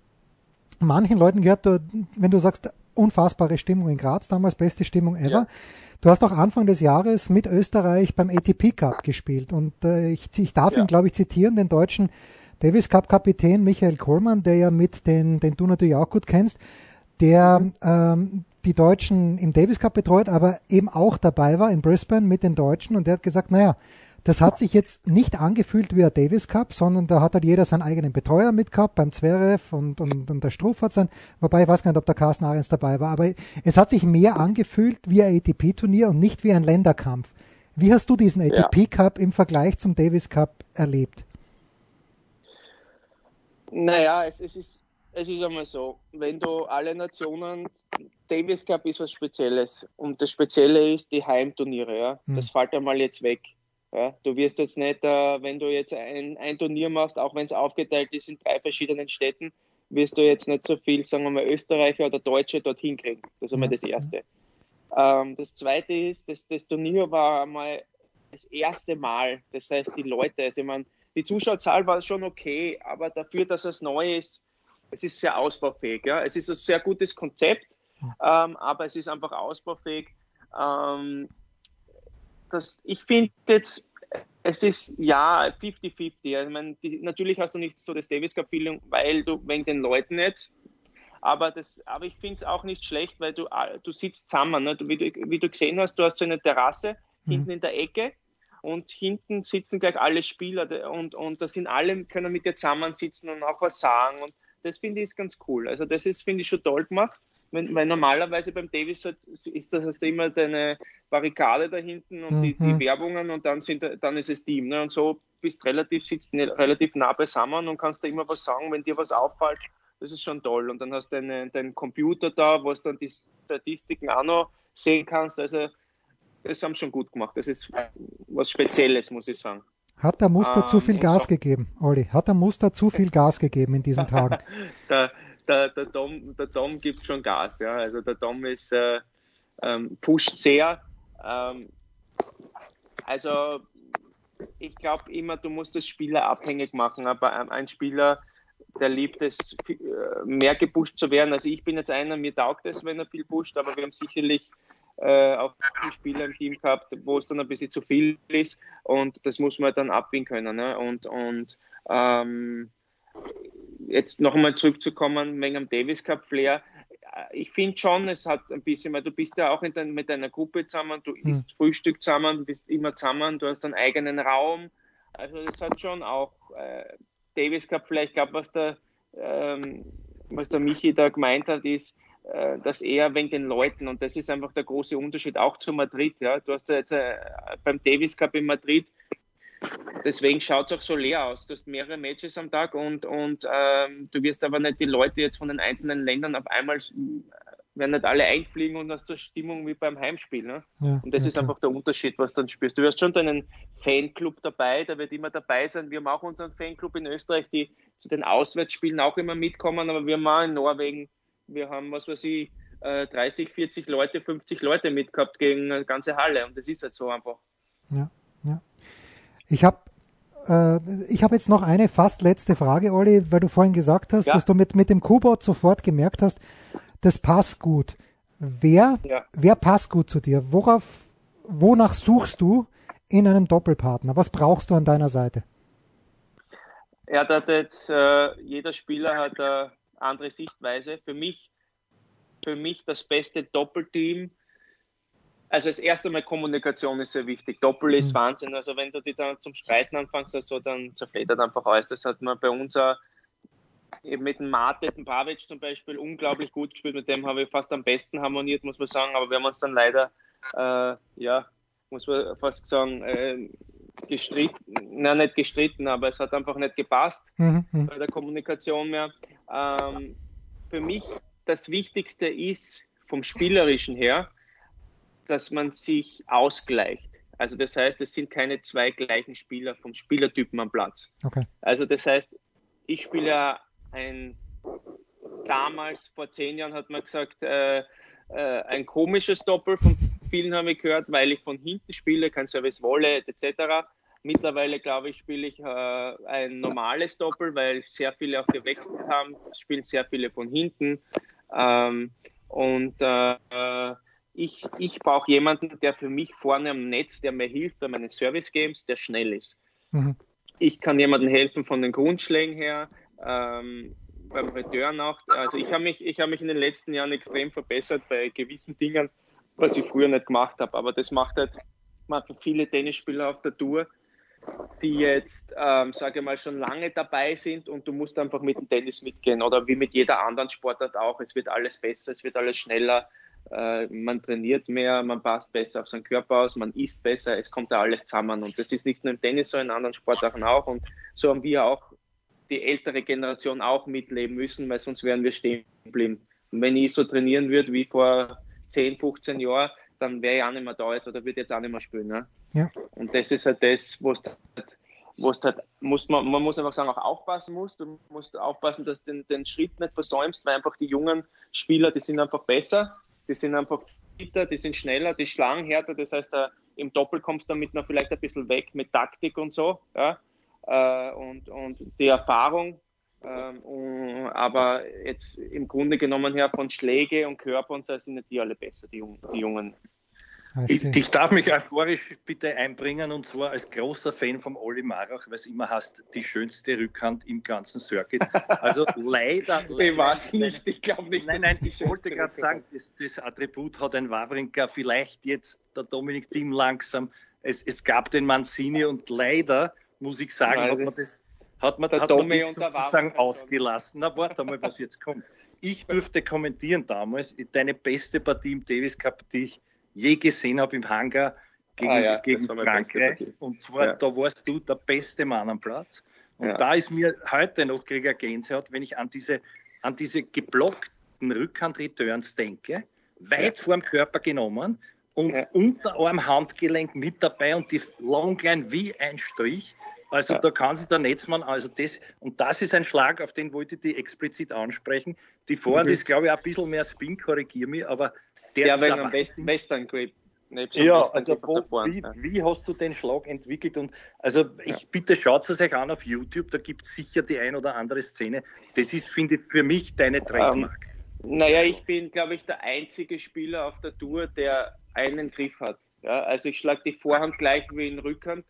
manchen Leuten gehört, du, wenn du sagst, unfassbare Stimmung in Graz, damals beste Stimmung ever. Ja. Du hast auch Anfang des Jahres mit Österreich beim ATP Cup gespielt und äh, ich, ich darf ja. ihn, glaube ich, zitieren, den deutschen Davis Cup Kapitän Michael Kohlmann, der ja mit den, den du natürlich auch gut kennst, der mhm. ähm, die Deutschen im Davis Cup betreut, aber eben auch dabei war in Brisbane mit den Deutschen und der hat gesagt, naja, das hat sich jetzt nicht angefühlt wie der Davis Cup, sondern da hat halt jeder seinen eigenen Betreuer mitgehabt, beim Zverev und, und, und der Struff hat sein, wobei ich weiß gar nicht, ob der Carsten Ahrens dabei war, aber es hat sich mehr angefühlt wie ein ATP-Turnier und nicht wie ein Länderkampf. Wie hast du diesen ATP Cup im Vergleich zum Davis Cup erlebt? Naja, es, es ist es ist einmal so, wenn du alle Nationen, Davis Cup ist was Spezielles und das Spezielle ist die Heimturniere, ja. Hm. Das fällt einmal jetzt weg. Ja, du wirst jetzt nicht, äh, wenn du jetzt ein, ein Turnier machst, auch wenn es aufgeteilt ist in drei verschiedenen Städten, wirst du jetzt nicht so viel, sagen wir mal, Österreicher oder Deutsche dorthin kriegen. Das ist einmal das Erste. Ähm, das Zweite ist, das, das Turnier war einmal das erste Mal. Das heißt, die Leute, also ich meine, die Zuschauerzahl war schon okay, aber dafür, dass es neu ist, es ist sehr ausbaufähig. Ja? Es ist ein sehr gutes Konzept, ähm, aber es ist einfach ausbaufähig. Ähm, das, ich finde jetzt, es ist ja 50-50. Ich meine, natürlich hast du nicht so das Davis Cup Feeling, weil du wegen den Leuten jetzt. Aber, das, aber ich finde es auch nicht schlecht, weil du, du sitzt zusammen. Ne? Du, wie, du, wie, du, gesehen hast, du hast so eine Terrasse mhm. hinten in der Ecke und hinten sitzen gleich alle Spieler und, und da sind alle, können mit dir zusammensitzen und auch was sagen. Und das finde ich ganz cool. Also das ist, finde ich, schon toll gemacht wenn, weil normalerweise beim Davis ist das hast du immer deine Barrikade da hinten und mhm. die, die, mhm. Werbungen und dann sind dann ist es Team. Ne? Und so bist relativ, sitzt relativ nah beisammen und kannst da immer was sagen, wenn dir was auffällt. Das ist schon toll. Und dann hast du deinen dein Computer da, wo du dann die Statistiken auch noch sehen kannst. Also das haben sie schon gut gemacht. Das ist was Spezielles, muss ich sagen. Hat der Muster ähm, zu viel Gas so. gegeben, Olli? Hat der Muster zu viel Gas gegeben in diesen Tagen? *laughs* der, der, der, Dom, der Dom gibt schon Gas. Ja? Also der Dom ist, äh, ähm, pusht sehr. Ähm, also ich glaube immer, du musst das Spieler abhängig machen, aber ein Spieler, der liebt es, äh, mehr gepusht zu werden. Also ich bin jetzt einer, mir taugt es, wenn er viel pusht, aber wir haben sicherlich äh, auch Spieler im Team gehabt, wo es dann ein bisschen zu viel ist und das muss man dann abwiegen können. Ne? Und, und ähm, jetzt noch einmal zurückzukommen wegen dem Davis Cup Flair. Ich finde schon, es hat ein bisschen, weil du bist ja auch dein, mit deiner Gruppe zusammen, du hm. isst Frühstück zusammen, du bist immer zusammen, du hast einen eigenen Raum. Also das hat schon auch äh, Davis Cup. Ich glaube, was der, ähm, was der Michi da gemeint hat, ist, äh, dass er wegen den Leuten, und das ist einfach der große Unterschied auch zu Madrid. Ja. Du hast ja jetzt äh, beim Davis Cup in Madrid deswegen schaut es auch so leer aus. Du hast mehrere Matches am Tag und, und ähm, du wirst aber nicht die Leute jetzt von den einzelnen Ländern auf einmal werden nicht alle einfliegen und hast so Stimmung wie beim Heimspiel. Ne? Ja, und das ja, ist einfach der Unterschied, was du dann spürst. Du hast schon deinen Fanclub dabei, der wird immer dabei sein. Wir haben auch unseren Fanclub in Österreich, die zu den Auswärtsspielen auch immer mitkommen, aber wir haben auch in Norwegen, wir haben, was weiß ich, 30, äh, 40 Leute, 50 Leute mitgehabt gegen eine ganze Halle und das ist halt so einfach. Ja, ja. Ich habe äh, ich habe jetzt noch eine fast letzte Frage, Olli, weil du vorhin gesagt hast, Ja. dass du mit, mit dem Kubot sofort gemerkt hast, das passt gut. Wer, Ja. wer passt gut zu dir? Worauf, wonach suchst du in einem Doppelpartner? Was brauchst du an deiner Seite? Ja, da hat jetzt, äh, jeder Spieler hat eine andere Sichtweise. Für mich, für mich das beste Doppelteam. Also das erste Mal Kommunikation ist sehr wichtig. Doppel ist Mhm. Wahnsinn. Also wenn du die dann zum Streiten anfängst, also dann zerfledert einfach alles. Das hat man bei uns auch eben mit dem Mate, dem Pavic zum Beispiel, unglaublich gut gespielt. Mit dem habe ich fast am besten harmoniert, muss man sagen. Aber wir haben uns dann leider, äh, ja, muss man fast sagen, äh, gestritten, na nicht gestritten, aber es hat einfach nicht gepasst Mhm, mhm. bei der Kommunikation mehr. Ähm, für mich das Wichtigste ist vom Spielerischen her, dass man sich ausgleicht. Also das heißt, es sind keine zwei gleichen Spieler vom Spielertypen am Platz. Okay. Also das heißt, ich spiele ja ein damals vor zehn Jahren hat man gesagt, äh, äh, ein komisches Doppel. Von vielen habe ich gehört, weil ich von hinten spiele, kein Service Wallet etc. Mittlerweile glaube ich, spiele ich äh, ein normales Doppel, weil sehr viele auch gewechselt haben, spielen sehr viele von hinten. Ähm, und äh, äh, ich, ich brauche jemanden, der für mich vorne am Netz, der mir hilft bei meinen Service Games, der schnell ist. Mhm. Ich kann jemandem helfen von den Grundschlägen her, ähm, beim Return auch. Also ich habe mich, ich habe mich in den letzten Jahren extrem verbessert bei gewissen Dingen, was ich früher nicht gemacht habe. Aber das macht halt machen viele Tennisspieler auf der Tour, die jetzt, ähm, sage ich mal, schon lange dabei sind und du musst einfach mit dem Tennis mitgehen oder wie mit jeder anderen Sportart auch. Es wird alles besser, es wird alles schneller, äh, man trainiert mehr, man passt besser auf seinen Körper aus, man isst besser, es kommt da alles zusammen. Und das ist nicht nur im Tennis so, in anderen Sportarten auch. Und so haben wir auch die ältere Generation auch mitleben müssen, weil sonst wären wir stehen geblieben. Wenn ich so trainieren würde wie vor 10, 15 Jahren, dann wäre ich auch nicht mehr da jetzt oder würde jetzt auch nicht mehr spielen. Ne? Ja. Und das ist halt das, wo es halt, wo es halt, muss man, man muss einfach sagen, auch aufpassen muss. Du musst aufpassen, dass du den, den Schritt nicht versäumst, weil einfach die jungen Spieler, die sind einfach besser, die sind einfach fitter, die sind schneller, die schlagen härter. Das heißt, äh, im Doppel kommst du damit noch vielleicht ein bisschen weg mit Taktik und so. Ja? Äh, und, und die Erfahrung. Ähm, aber jetzt im Grunde genommen her von Schläge und Körper und so sind nicht die alle besser, die, Jungen- die Jungen. I Ich, ich darf mich euphorisch bitte einbringen und zwar als großer Fan vom Olli Marach, weil es immer heißt, die schönste Rückhand im ganzen Circuit. Also *laughs* leider. Ich weiß nicht, ich glaube nicht. Nein, nein, ich wollte gerade sagen, das, das Attribut hat ein Wawrinka, vielleicht jetzt der Dominik Thiem langsam. Es, es gab den Mancini und leider, muss ich sagen, hat man das, hat man, der hat Domi sozusagen ausgelassen. Na, warte mal, was jetzt kommt. Ich *laughs* durfte kommentieren damals deine beste Partie im Davis Cup, die ich je gesehen habe im Hangar gegen, Ah ja, gegen Frankreich. Und zwar, Ja. da warst du der beste Mann am Platz. Und Ja. da ist mir heute noch kriege ich eine Gänsehaut, wenn ich an diese, an diese geblockten Rückhand-Returns denke, weit vor dem Körper genommen und Ja. Unterarm, Handgelenk mit dabei und die Longline wie ein Strich. Also Ja. da kann sich der Netzmann, also das, und das ist ein Schlag, auf den wollte ich die explizit ansprechen. Die Vorhand Mhm. ist, glaube ich, auch ein bisschen mehr Spin, korrigiere mich, aber der ist wegen am Wahnsinn. Western Grip. Ja, also wo, wie, ja. wie hast du den Schlag entwickelt? Und also ich bitte schaut es euch an auf YouTube, da gibt es sicher die ein oder andere Szene. Das ist, finde ich, für mich deine Trademark. Naja, ich bin, glaube ich, der einzige Spieler auf der Tour, der einen Griff hat. Ja, also ich schlage die Vorhand gleich wie in Rückhand.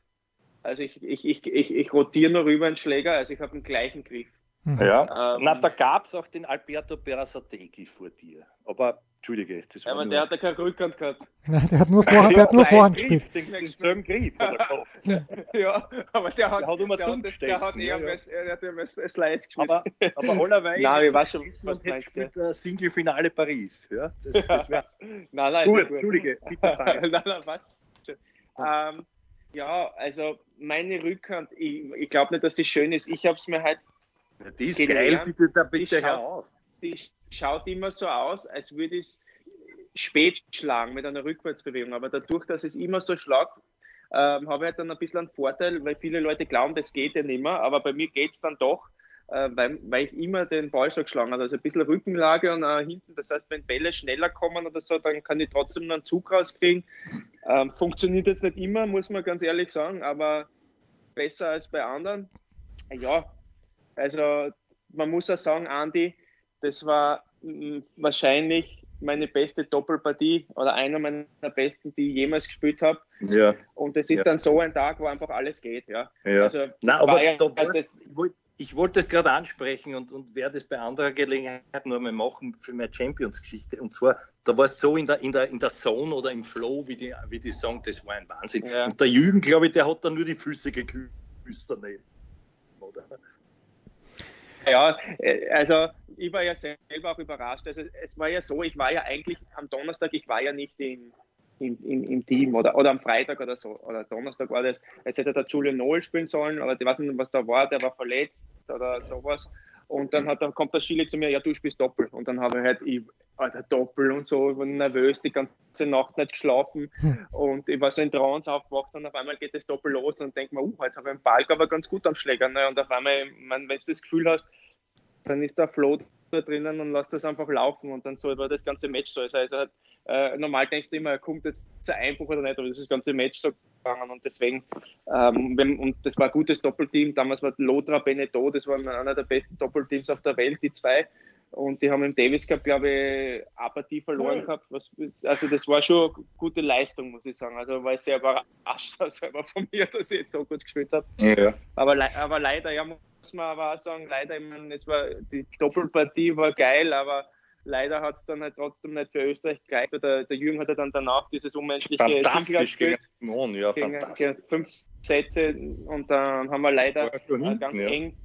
Also ich, ich, ich, ich, ich rotiere nur rüber einen Schläger, also ich habe den gleichen Griff. Mhm. ja. Ähm, Na, da gab es auch den Alberto Berasategui vor dir. Aber, Entschuldige, das war aber nur... der hat ja keine Rückhand gehabt. *laughs* Nein, der hat nur Vorhand, der hat nur Vorhand Griff, gespielt. Den, denselben Griff hat er gehabt. *laughs* ja, aber der hat, Der hat immer der dumm hat, das- der hat eher ja, ja. was- hat eher was- was Slice gespielt. Aber, aber allerweil *laughs* Nein, ich weiß schon, was und du jetzt meinst, spielt der Single-Finale Paris. Ja, das, das wär, nein, nein, gut, Entschuldige, bitte nein, nein, passt. schon. Ähm, ja, also meine Rückhand, ich, ich glaube nicht, dass sie schön ist. Ich habe es mir halt, Ja, Die ist Gelernt. geil, bitte, da bitte Die hör schaut- auf. die schaut immer so aus, als würde ich es spät schlagen mit einer Rückwärtsbewegung. Aber dadurch, dass es immer so schlagt, ähm, habe ich halt dann ein bisschen einen Vorteil, weil viele Leute glauben, das geht ja nicht mehr, aber bei mir geht es dann doch, äh, weil, weil ich immer den Ballschlag geschlagen habe. Also ein bisschen Rückenlage und äh, hinten. Das heißt, wenn Bälle schneller kommen oder so, dann kann ich trotzdem einen Zug rauskriegen. Ähm, funktioniert jetzt nicht immer, muss man ganz ehrlich sagen, aber besser als bei anderen. Ja, also man muss auch sagen, Andi, das war mh, wahrscheinlich meine beste Doppelpartie oder einer meiner besten, die ich jemals gespielt habe. Ja. Und es ist Ja. dann so ein Tag, wo einfach alles geht. Ja. Ja. Also, Na, aber ja- da ich wollte ich wollte das gerade ansprechen und, und werde es bei anderer Gelegenheit nur mal machen für meine Champions-Geschichte. Und zwar, da war es so in der, in, der, in der Zone oder im Flow, wie die, wie die sagen, das war ein Wahnsinn. Ja. Und der Jürgen, glaube ich, der hat dann nur die Füße geküsst daneben. Oder? Ja, äh, also ich war ja selber auch überrascht. Also es war ja so, ich war ja eigentlich am Donnerstag, ich war ja nicht im, im, im, im Team oder, oder am Freitag oder so. Oder Donnerstag war das, es hätte der Julian Noel spielen sollen, aber ich weiß nicht, was da war, der war verletzt oder sowas. Und dann hat, dann kommt der Chile zu mir, ja, du spielst Doppel. Und dann habe ich halt, ich, Alter, Doppel und so, ich war nervös, die ganze Nacht nicht geschlafen. *laughs* Und ich war so in Trance aufgewacht und auf einmal geht das Doppel los und denke mir, uh, heute habe ich einen Ball aber ganz gut am Schläger. Ne? Und auf einmal, wenn du das Gefühl hast, dann ist der Flow da drinnen und lass das einfach laufen und dann so war das ganze Match so. Also, also äh, normal denkst du immer, kommt jetzt ein Einbruch oder nicht, aber das ist das ganze Match so gegangen und deswegen, ähm, wenn, und das war ein gutes Doppelteam, damals war Lothar Beneteau, das war einer der besten Doppelteams auf der Welt, die zwei. Und die haben im Davis Cup, glaube ich, eine Partie verloren gehabt. Was, also das war schon eine gute Leistung, muss ich sagen. Also war ich sehr überrascht *laughs* selber von mir, dass ich jetzt so gut gespielt habe. Ja. Aber, aber leider, ja, muss man aber auch sagen, leider, ich meine, war die Doppelpartie war geil, aber leider hat es dann halt trotzdem nicht für Österreich gereicht. Der, der Jürgen hat ja dann danach dieses unmenschliche Fantastisch gegen Simon, ja, gegen, fantastisch. gegen fünf Sätze und dann haben wir leider hinten, ganz ja. eng,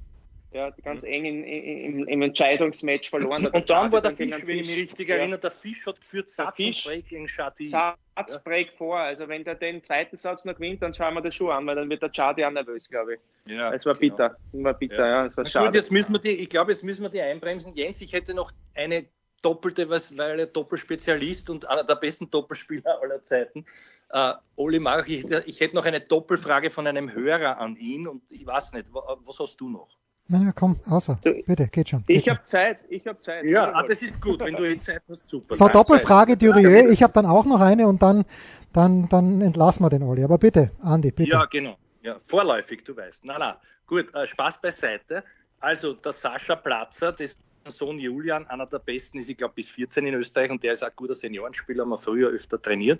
ja, ganz eng in, in, im, Entscheidungsmatch verloren. Und dann war der Fisch, wenn ich mich richtig ja. erinnere, der Fisch hat geführt Satz und Fisch. Break gegen Shadi. Satzbreak vor. Also wenn der den zweiten Satz noch gewinnt, dann schauen wir das schon an, weil dann wird der Chadi auch nervös, glaube ich. Ja, Es war genau. bitter. Es war bitter, ja. Es war schade. gut, jetzt müssen wir die, ich glaube, jetzt müssen wir die einbremsen. Jens, ich hätte noch eine doppelte, weil er Doppelspezialist und einer der besten Doppelspieler aller Zeiten. Äh, Oli March, ich, hätte- ich hätte noch eine Doppelfrage von einem Hörer an ihn und ich weiß nicht, wa- was hast du noch? Nein, nein, komm, außer. Du- Bitte, geht schon. Geht Ich habe Zeit, ich habe Zeit. Ja, ah, das ist gut, wenn du jetzt Zeit hast, super. So, Doppelfrage. Durieux. Ich habe dann auch noch eine und dann, dann, dann entlassen wir den Olli. Aber bitte, Andi, bitte. Ja, genau. Ja, vorläufig, du weißt. Na, na, gut, äh, Spaß beiseite. Also, der Sascha Platzer, das ist mein Sohn Julian, einer der besten ist, ich glaube, bis 14 in Österreich und der ist auch ein guter Seniorenspieler, haben wir früher öfter trainiert.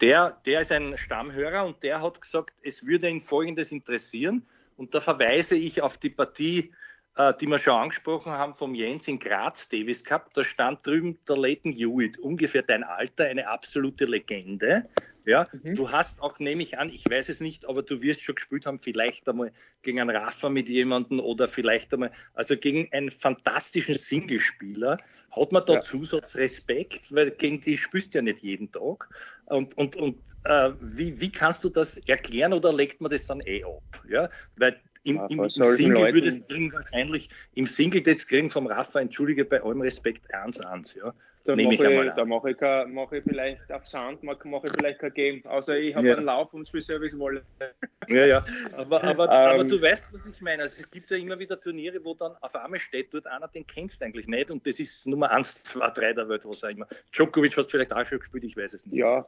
Der, der ist ein Stammhörer und der hat gesagt, es würde ihn Folgendes interessieren. Und da verweise ich auf die Partie, äh, die wir schon angesprochen haben, vom Jens in Graz, Davis Cup. Da stand drüben der Leighton Hewitt, ungefähr dein Alter, eine absolute Legende. Ja, du hast auch, nehme ich an, ich weiß es nicht, aber du wirst schon gespielt haben, vielleicht einmal gegen einen Rafa mit jemandem oder vielleicht einmal, also gegen einen fantastischen Singlespieler. Hat man da Ja. Zusatzrespekt, weil gegen die spielst du ja nicht jeden Tag. Und, und, und äh, wie, wie kannst du das erklären oder legt man das dann eh ab? Ja, weil im, Ja, im, im Single du ihn wahrscheinlich im Single jetzt kriegen vom Rafa, entschuldige bei allem Respekt 1-1, ja. Da Nehme mache ich ich, da an. mache ich, kein- mache ich vielleicht auf Sand, mache ich vielleicht kein Game. Außer ich habe Ja. einen Lauf und spiele Service Wolle. *laughs* Ja, ja. Aber, aber, *laughs* Ähm, aber du weißt, was ich meine. Also es gibt ja immer wieder Turniere, wo dann auf einmal steht dort einer, den kennst du eigentlich nicht und das ist Nummer 1, 2, 3 der Welt, was auch immer. Djokovic hast du vielleicht auch schon gespielt, ich weiß es nicht. Ja,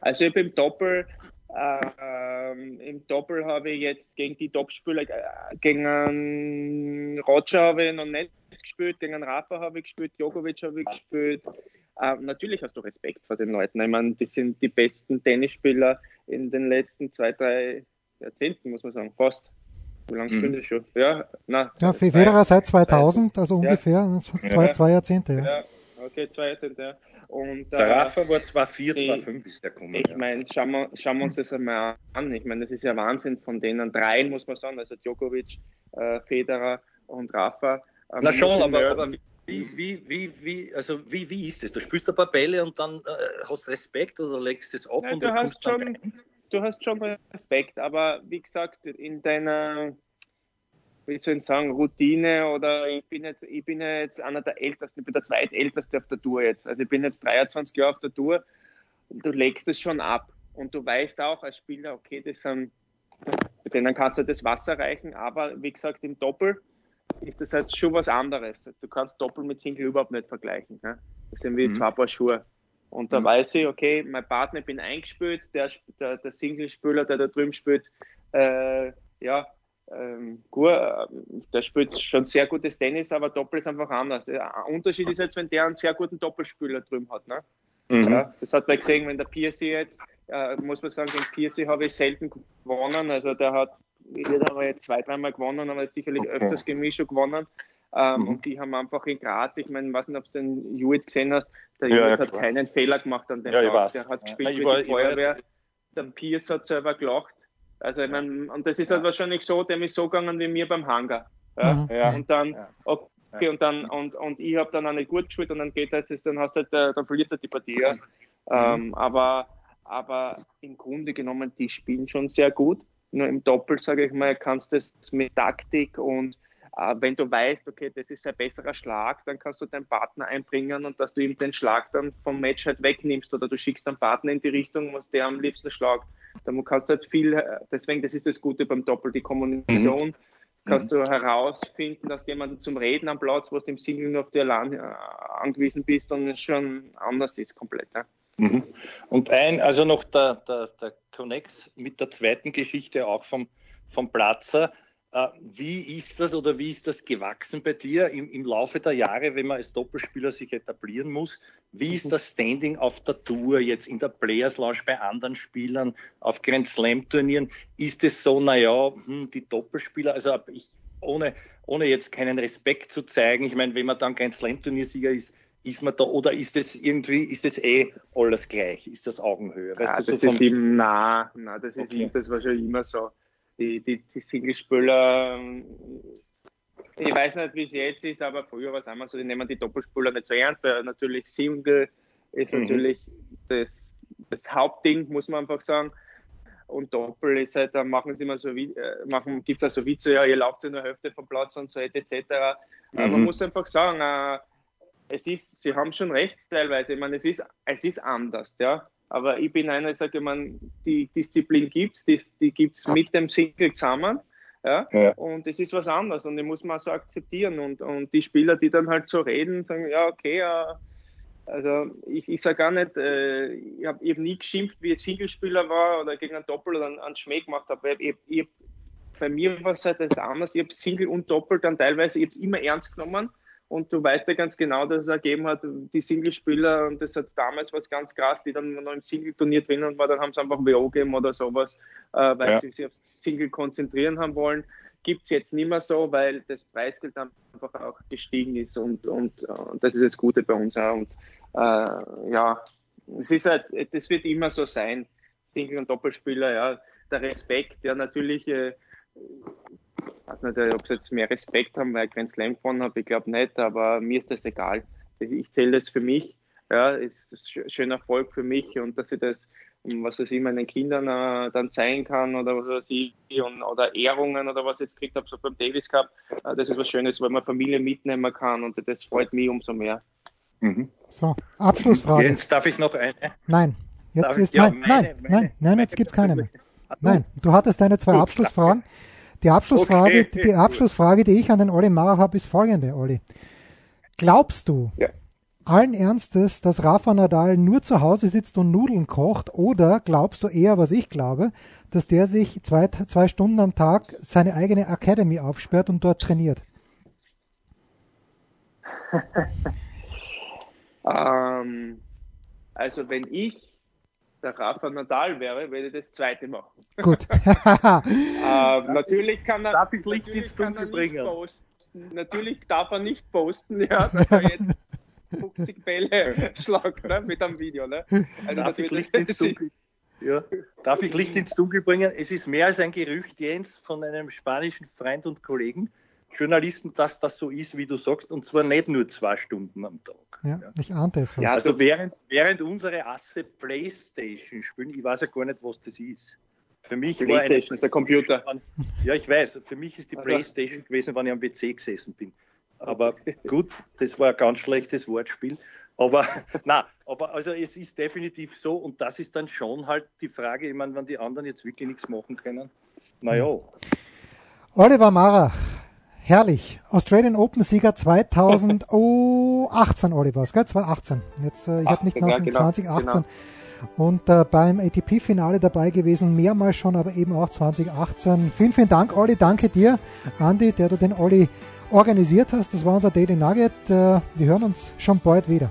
also ich im Doppel, ähm, im Doppel habe ich jetzt gegen die Topspieler, äh, gegen einen Roger habe ich noch nicht gespielt, gegen Rafa habe ich gespielt, Djokovic habe ich gespielt. Äh, natürlich hast du Respekt vor den Leuten. Ich meine, die sind die besten Tennisspieler in den letzten zwei, drei Jahrzehnten, muss man sagen, fast. Wie lange Mhm. spielen die schon? Ja, na, Ja, Federer seit 2000, also Ja. ungefähr zwei, Ja. zwei Jahrzehnte. Ja. Ja, okay, zwei Jahrzehnte, ja. Und, Der äh, Rafa war 2-4, die- 2-5 ist der gekommen. Ich ja. meine, schauen wir, schauen wir uns das einmal an. Ich meine, das ist ja Wahnsinn von denen dreien, muss man sagen. Also Djokovic, äh, Federer und Rafa. Ähm, Na schon, aber, aber wie, wie, wie, wie, also wie, wie ist es? Du spielst ein paar Bälle und dann äh, hast Respekt oder legst es ab Nein, und du du hast schon- du hast schon Respekt, aber wie gesagt, in deiner, wie soll ich sagen, Routine oder ich bin jetzt, ich bin jetzt einer der Ältesten, ich bin der zweitälteste auf der Tour jetzt. Also ich bin jetzt 23 Jahre auf der Tour du legst es schon ab. Und du weißt auch als Spieler, okay, das sind, mit denen kannst du das Wasser reichen, aber wie gesagt, im Doppel ist das halt schon was anderes. Du kannst Doppel mit Single überhaupt nicht vergleichen. Ne? Das sind wie Mhm. zwei Paar Schuhe. Und da Mhm. weiß ich, okay, mein Partner, bin eingespielt, der, der, der Singlespieler, der da drüben spielt, äh, ja, ähm, gut, äh, der spielt schon sehr gutes Tennis, aber Doppel ist einfach anders. Ein Unterschied ist jetzt, wenn der einen sehr guten Doppelspieler drüben hat. Ne? Mhm. Ja, das hat man gesehen, wenn der Piercy jetzt, äh, muss man sagen, den Piercy habe ich selten gewonnen. Also der hat, jetzt zwei, dreimal gewonnen, aber sicherlich okay. öfters gegen mich schon gewonnen. Ähm, mhm. Und die haben einfach in Graz, ich meine, ich weiß nicht, ob du den Hewitt gesehen hast, der ja, Hewitt ja, hat keinen Fehler gemacht an dem ja, Tag. Der hat gespielt ja, mit der Feuerwehr. Der Pierce hat selber gelacht. Also ich meine, und das ist halt wahrscheinlich so, dem ist so gegangen wie mir beim Hangar. Ja? Mhm. ja. Und dann, okay, und dann, und, und ich habe dann auch nicht gut gespielt und dann geht halt, dann hast halt, äh, dann verliert halt die Partie. Ja? Mhm. Ähm, aber, aber im Grunde genommen, die spielen schon sehr gut. Nur im Doppel, sage ich mal, kannst du das mit Taktik und äh, wenn du weißt, okay, das ist ein besserer Schlag, dann kannst du deinen Partner einbringen und dass du ihm den Schlag dann vom Match halt wegnimmst oder du schickst deinen Partner in die Richtung, was der am liebsten schlagt. Dann kannst du halt viel, deswegen, das ist das Gute beim Doppel, die Kommunikation. Mhm. Kannst du herausfinden, dass jemand zum Reden am Platz, wo du im Single nur auf die allein äh, angewiesen bist es schon anders ist komplett. Ja. Mhm. Und ein, also noch der, der, der Connex mit der zweiten Geschichte auch vom, vom Platzer. Äh, wie ist das oder wie ist das gewachsen bei dir im, im, Laufe der Jahre, wenn man als Doppelspieler sich etablieren muss? Wie ist das Standing auf der Tour jetzt in der Players Lounge bei anderen Spielern auf Grand Slam Turnieren? Ist es so, naja, hm, die Doppelspieler, also ich, ohne, ohne jetzt keinen Respekt zu zeigen, ich meine, wenn man dann Grand Slam Turniersieger ist, ist man da oder ist es irgendwie, ist es eh alles gleich? Ist das Augenhöhe? Weißt ja, das so ist eben, na, na, das ist, okay. das war schon immer so die, die, die Singlespüler, ich weiß nicht, wie es jetzt ist, aber früher war es einmal so, die nehmen die Doppelspüler nicht so ernst, weil natürlich Single ist mhm. natürlich das, das Hauptding, muss man einfach sagen. Und Doppel ist halt, da machen sie immer so, äh, machen, gibt es auch so Witze, ja, ihr lauft in der Hälfte vom Platz und so etc. Mhm. Aber man muss einfach sagen, äh, es ist, sie haben schon recht teilweise, ich meine, es ist, es ist anders, ja. Aber ich bin einer, ich sage, man, die Disziplin gibt es, die, die gibt es mit dem Single zusammen. Ja? ja? Und es ist was anderes und den muss man so akzeptieren. Und, und die Spieler, die dann halt so reden, sagen, ja, okay, ja, also ich, ich sage gar nicht, äh, ich habe hab nie geschimpft, wie ein Singlespieler war oder gegen einen Doppel oder einen, einen Schmäh gemacht habe. Ich, ich, bei mir war es halt das anders. Ich habe Single und Doppel dann teilweise, ich habe es immer ernst genommen und du weißt ja ganz genau, dass es ergeben hat, die Singlespieler, und das hat damals was ganz krass, die dann noch im Single-Turnier drinnen waren, dann haben sie einfach WO gegeben oder sowas, äh, weil ja. sie sich aufs Single konzentrieren haben wollen. Gibt es jetzt nicht mehr so, weil das Preisgeld einfach auch gestiegen ist und, und, und das ist das Gute bei uns auch. Und äh, ja, es ist halt, das wird immer so sein. Single- und Doppelspieler, ja, der Respekt, ja, natürlich. Äh, ich weiß nicht, ob sie jetzt mehr Respekt haben, weil ich Grand Slam gewonnen habe, ich glaube nicht, aber mir ist das egal. Ich zähle das für mich, ja, es ist ein schöner Erfolg für mich und dass ich das, was weiß ich, meinen Kindern äh, dann zeigen kann oder was weiß ich, und, oder Ehrungen oder was ich jetzt gekriegt habe, so beim Davis Cup, äh, das ist was Schönes, weil man Familie mitnehmen kann und das freut mich umso mehr. Mhm. So, Abschlussfrage. Jetzt darf ich noch eine. Nein, jetzt ist, ja, nein, meine, nein, meine, nein, nein, jetzt gibt es keine mehr. Nein, du hattest deine zwei Abschlussfragen. Die Abschlussfrage, okay. die Abschlussfrage, die ich an den Olli Mauer habe, ist folgende, Olli. Glaubst du ja. allen Ernstes, dass Rafa Nadal nur zu Hause sitzt und Nudeln kocht oder glaubst du eher, was ich glaube, dass der sich zwei, zwei Stunden am Tag seine eigene Academy aufsperrt und dort trainiert? *laughs* ähm, also wenn ich der Rafa Nadal wäre, würde ich das zweite machen. Gut. *laughs* äh, *laughs* natürlich kann er, darf ich Licht ins Dunkel bringen. Posten. Natürlich darf er nicht posten, ja, dass er jetzt *laughs* 50 Bälle schlagt ne, mit einem Video. Ne? Also darf ich Licht ins Dunkel ja. Darf ich Licht ins Dunkel bringen? Es ist mehr als ein Gerücht, Jens, von einem spanischen Freund und Kollegen, Journalisten, dass das so ist, wie du sagst, und zwar nicht nur zwei Stunden am Tag. Ja, ja. ich ahnte es. Ja, also während, während unsere Asse Playstation spielen, ich weiß ja gar nicht, was das ist. Für mich Playstation eine, ist der Computer. Ja, ich weiß. Für mich ist die also. Playstation gewesen, wenn ich am PC gesessen bin. Aber gut, das war ein ganz schlechtes Wortspiel. Aber *laughs* na, aber also es ist definitiv so und das ist dann schon halt die Frage, ich meine, wenn die anderen jetzt wirklich nichts machen können, naja. Oliver Marach, herrlich. Australian Open Sieger 2018, *laughs* Oliver, gell? 2018. Jetzt, äh, ich habe nicht nach genau, 2018. Genau. Und äh, beim ATP-Finale dabei gewesen, mehrmals schon, aber eben auch 2018. Vielen, vielen Dank, Olli. Danke dir, Andi, der du den Olli organisiert hast. Das war unser Daily Nugget. Äh, wir hören uns schon bald wieder.